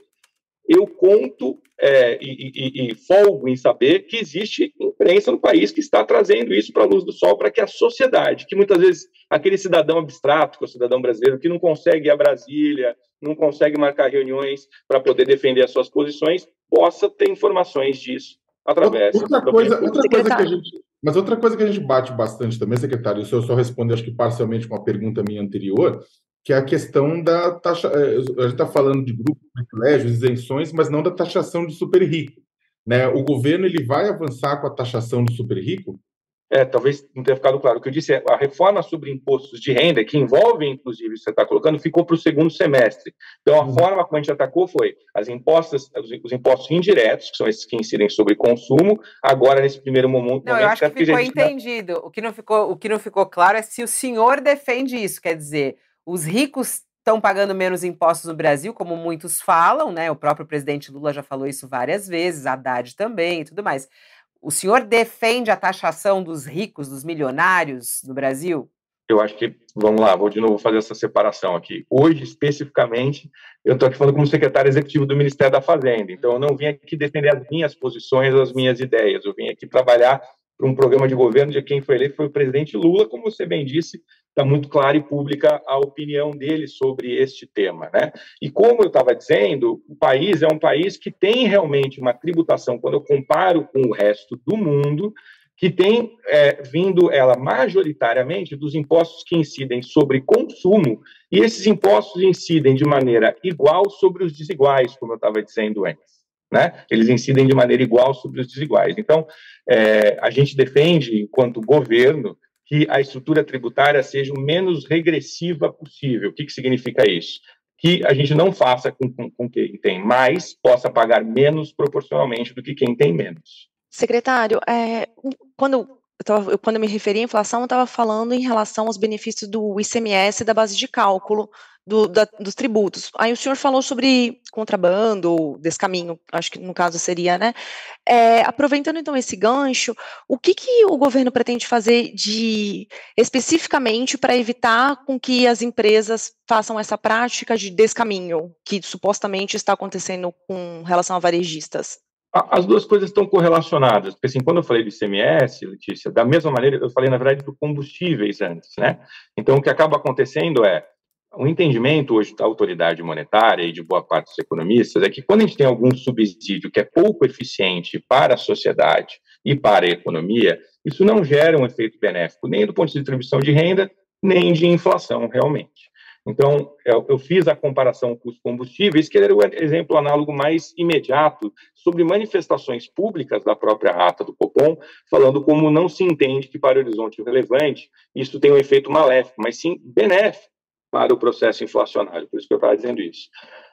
eu conto é, e, e, e, folgo em saber que existe imprensa no país que está trazendo isso para a luz do sol, para que a sociedade, que muitas vezes aquele cidadão abstrato, que é o cidadão brasileiro, que não consegue ir a Brasília, não consegue marcar reuniões para poder defender as suas posições, possa ter informações disso através. Outra coisa, outra coisa que a gente, mas outra coisa que a gente bate bastante também, secretário, isso eu só respondo, acho que parcialmente com a pergunta minha anterior, que é a questão da taxa. É, a gente está falando de grupos, privilégios, isenções, mas não da taxação de super rico. Né? O governo ele vai avançar com a taxação do super rico? É, talvez não tenha ficado claro. O que eu disse é a reforma sobre impostos de renda, que envolve, inclusive, você está colocando, ficou para o segundo semestre. Então, a uhum. forma como a gente atacou foi as impostos, os, os, impostos indiretos, que são esses que incidem sobre consumo, agora, nesse primeiro momento. Não, eu acho que ficou entendido. O que, não ficou, o que não ficou claro é se o senhor defende isso, quer dizer, os ricos estão pagando menos impostos no Brasil, como muitos falam, né? O próprio presidente Lula já falou isso várias vezes, Haddad também e tudo mais. O senhor defende a taxação dos ricos, dos milionários no Brasil? Eu acho que, vamos lá, vou de novo fazer essa separação aqui. Hoje, especificamente, eu estou aqui falando como secretário executivo do Ministério da Fazenda, então eu não vim aqui defender as minhas posições, as minhas ideias, eu vim aqui trabalhar para um programa de governo de quem foi eleito foi o presidente Lula, como você bem disse, está muito clara e pública a opinião dele sobre este tema. Né? E como eu estava dizendo, o país é um país que tem realmente uma tributação, quando eu comparo com o resto do mundo, que tem é, vindo ela majoritariamente dos impostos que incidem sobre consumo, e esses impostos incidem de maneira igual sobre os desiguais, como eu estava dizendo antes né? Eles incidem de maneira igual sobre os desiguais. Então, é, a gente defende, enquanto governo, que a estrutura tributária seja o menos regressiva possível. O que, que significa isso? Que a gente não faça com, com, com quem tem mais possa pagar menos proporcionalmente do que quem tem menos. Secretário, é, quando eu tava, eu, quando eu me referi à inflação, eu estava falando em relação aos benefícios do ICMS da base de cálculo do, da, dos tributos. Aí o senhor falou sobre contrabando, descaminho, acho que no caso seria, né? É, aproveitando então esse gancho, o que, que o governo pretende fazer de especificamente para evitar com que as empresas façam essa prática de descaminho que supostamente está acontecendo com relação a varejistas? As duas coisas estão correlacionadas, porque assim, quando eu falei do ICMS, Letícia, da mesma maneira, eu falei, na verdade, do combustíveis antes, né? Então, o que acaba acontecendo é, o entendimento hoje da autoridade monetária e de boa parte dos economistas é que quando a gente tem algum subsídio que é pouco eficiente para a sociedade e para a economia, isso não gera um efeito benéfico nem do ponto de distribuição de renda, nem de inflação realmente. Então, eu, eu, fiz a comparação com os combustíveis, que era o exemplo análogo mais imediato sobre manifestações públicas da própria ata do Copom, falando como não se entende que para o horizonte relevante isso tem um efeito maléfico, mas sim benéfico para o processo inflacionário. Por isso que eu estava dizendo isso.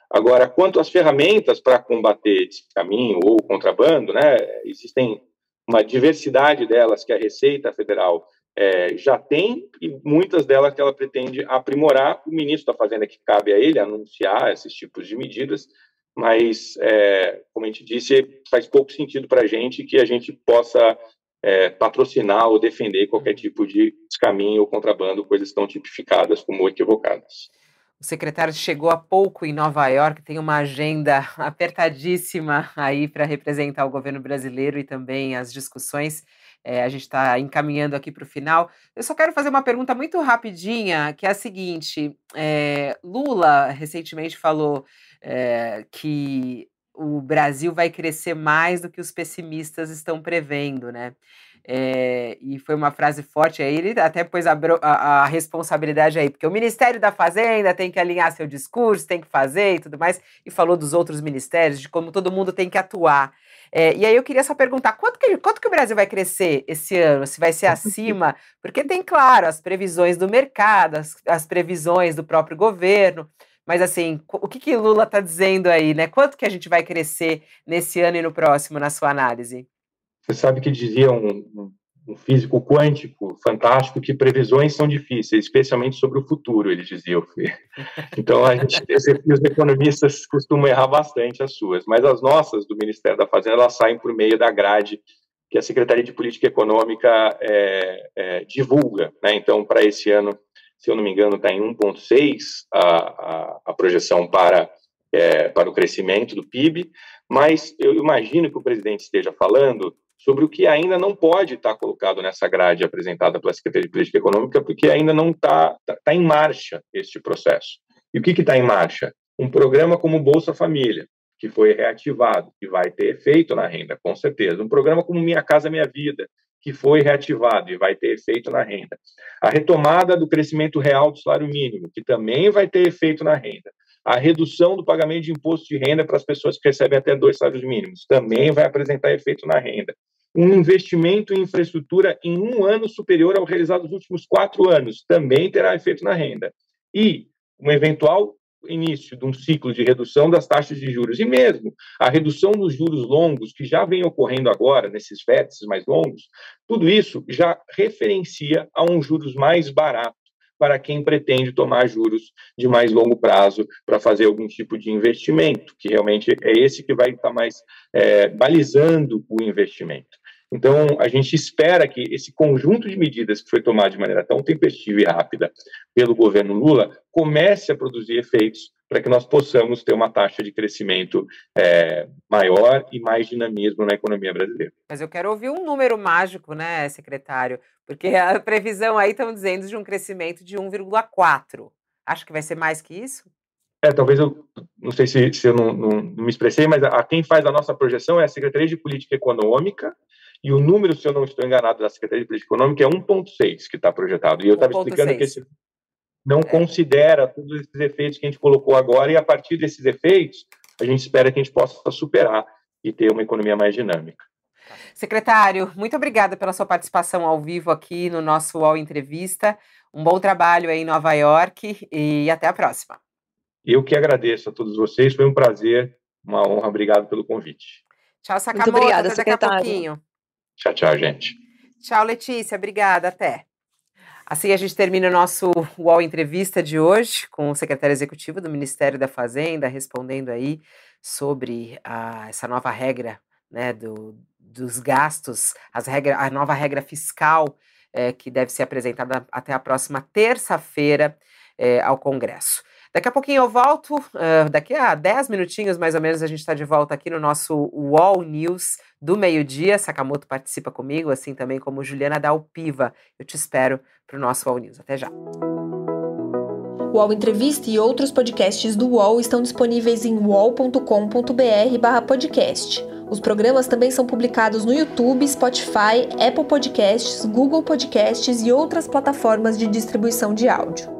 Agora, quanto às ferramentas para combater esse caminho ou contrabando, né, existem uma diversidade delas que a Receita Federal é, já tem e muitas delas que ela pretende aprimorar. O ministro da Fazenda, que cabe a ele anunciar esses tipos de medidas, mas, é, como a gente disse, faz pouco sentido para a gente que a gente possa é, patrocinar ou defender qualquer tipo de descaminho ou contrabando, coisas tão tipificadas como equivocadas. O secretário chegou há pouco em Nova York, tem uma agenda apertadíssima aí para representar o governo brasileiro e também as discussões. É, a gente está encaminhando aqui para o final. Eu só quero fazer uma pergunta muito rapidinha, que é a seguinte: é, Lula recentemente falou é, que o Brasil vai crescer mais do que os pessimistas estão prevendo, né? É, e foi uma frase forte aí, ele até pôs a, a, a, responsabilidade aí, porque o Ministério da Fazenda tem que alinhar seu discurso, tem que fazer e tudo mais, e falou dos outros ministérios, de como todo mundo tem que atuar. É, e aí eu queria só perguntar, quanto que, quanto que o Brasil vai crescer esse ano? Se vai ser acima? Porque tem, claro, as previsões do mercado, as, as previsões do próprio governo, mas assim, o que, que Lula está dizendo aí, né? Quanto que a gente vai crescer nesse ano e no próximo, na sua análise? Você sabe que dizia um, um físico quântico fantástico que previsões são difíceis, especialmente sobre o futuro, ele dizia. (laughs) Então, a gente, os economistas costumam errar bastante as suas, mas as nossas, do Ministério da Fazenda, elas saem por meio da grade que a Secretaria de Política Econômica é, é, divulga. Né? Então, para esse ano, se eu não me engano, está em 1,6 a, a, a, projeção para é, para o crescimento do PIB, mas eu imagino que o presidente esteja falando sobre o que ainda não pode estar colocado nessa grade apresentada pela Secretaria de Política Econômica, porque ainda não está tá, tá em marcha este processo. E o que está em marcha? Um programa como Bolsa Família, que foi reativado, que vai ter efeito na renda, com certeza. Um programa como Minha Casa Minha Vida, que foi reativado e vai ter efeito na renda. A retomada do crescimento real do salário mínimo, que também vai ter efeito na renda. A redução do pagamento de imposto de renda para as pessoas que recebem até dois salários mínimos também vai apresentar efeito na renda. Um investimento em infraestrutura em um ano superior ao realizado nos últimos quatro anos também terá efeito na renda. E um eventual início de um ciclo de redução das taxas de juros e mesmo a redução dos juros longos que já vem ocorrendo agora nesses vértices mais longos, tudo isso já referencia a um juros mais barato para quem pretende tomar juros de mais longo prazo para fazer algum tipo de investimento, que realmente é esse que vai estar mais é, balizando o investimento. Então, a gente espera que esse conjunto de medidas que foi tomado de maneira tão tempestiva e rápida pelo governo Lula comece a produzir efeitos para que nós possamos ter uma taxa de crescimento é, maior e mais dinamismo na economia brasileira. Mas eu quero ouvir um número mágico, né, secretário? Porque a previsão aí estão dizendo de um crescimento de 1,4. Acho que vai ser mais que isso? É, talvez eu não sei se, se eu não, não, não, me expressei, mas a, a, quem faz a nossa projeção é a Secretaria de Política Econômica e o número, se eu não estou enganado, da Secretaria de Política Econômica é 1,6 que está projetado. E eu estava explicando 6. que esse não é. considera todos esses efeitos que a gente colocou agora, e a partir desses efeitos, a gente espera que a gente possa superar e ter uma economia mais dinâmica. Secretário, muito obrigada pela sua participação ao vivo aqui no nosso UOL Entrevista. Um bom trabalho aí em Nova York e até a próxima. Eu que agradeço a todos vocês, foi um prazer, uma honra, obrigado pelo convite. Tchau, Sakamoto, muito obrigada, até daqui a pouquinho. Tchau, tchau, gente. Tchau, Letícia. Obrigada. Até. Assim a gente termina o nosso UOL Entrevista de hoje com o secretário executivo do Ministério da Fazenda, respondendo aí sobre a, essa nova regra né, do, dos gastos, as regra, a nova regra fiscal é, que deve ser apresentada até a próxima terça-feira é, ao Congresso. Daqui a pouquinho eu volto, uh, daqui a 10 minutinhos mais ou menos, a gente está de volta aqui no nosso Wall News do meio-dia. Sakamoto participa comigo, assim também como Juliana Dalpiva. Eu te espero para o nosso Wall News. Até já. O UOL Entrevista e outros podcasts do UOL estão disponíveis em uol.com.br/podcast. Os programas também são publicados no YouTube, Spotify, Apple Podcasts, Google Podcasts e outras plataformas de distribuição de áudio.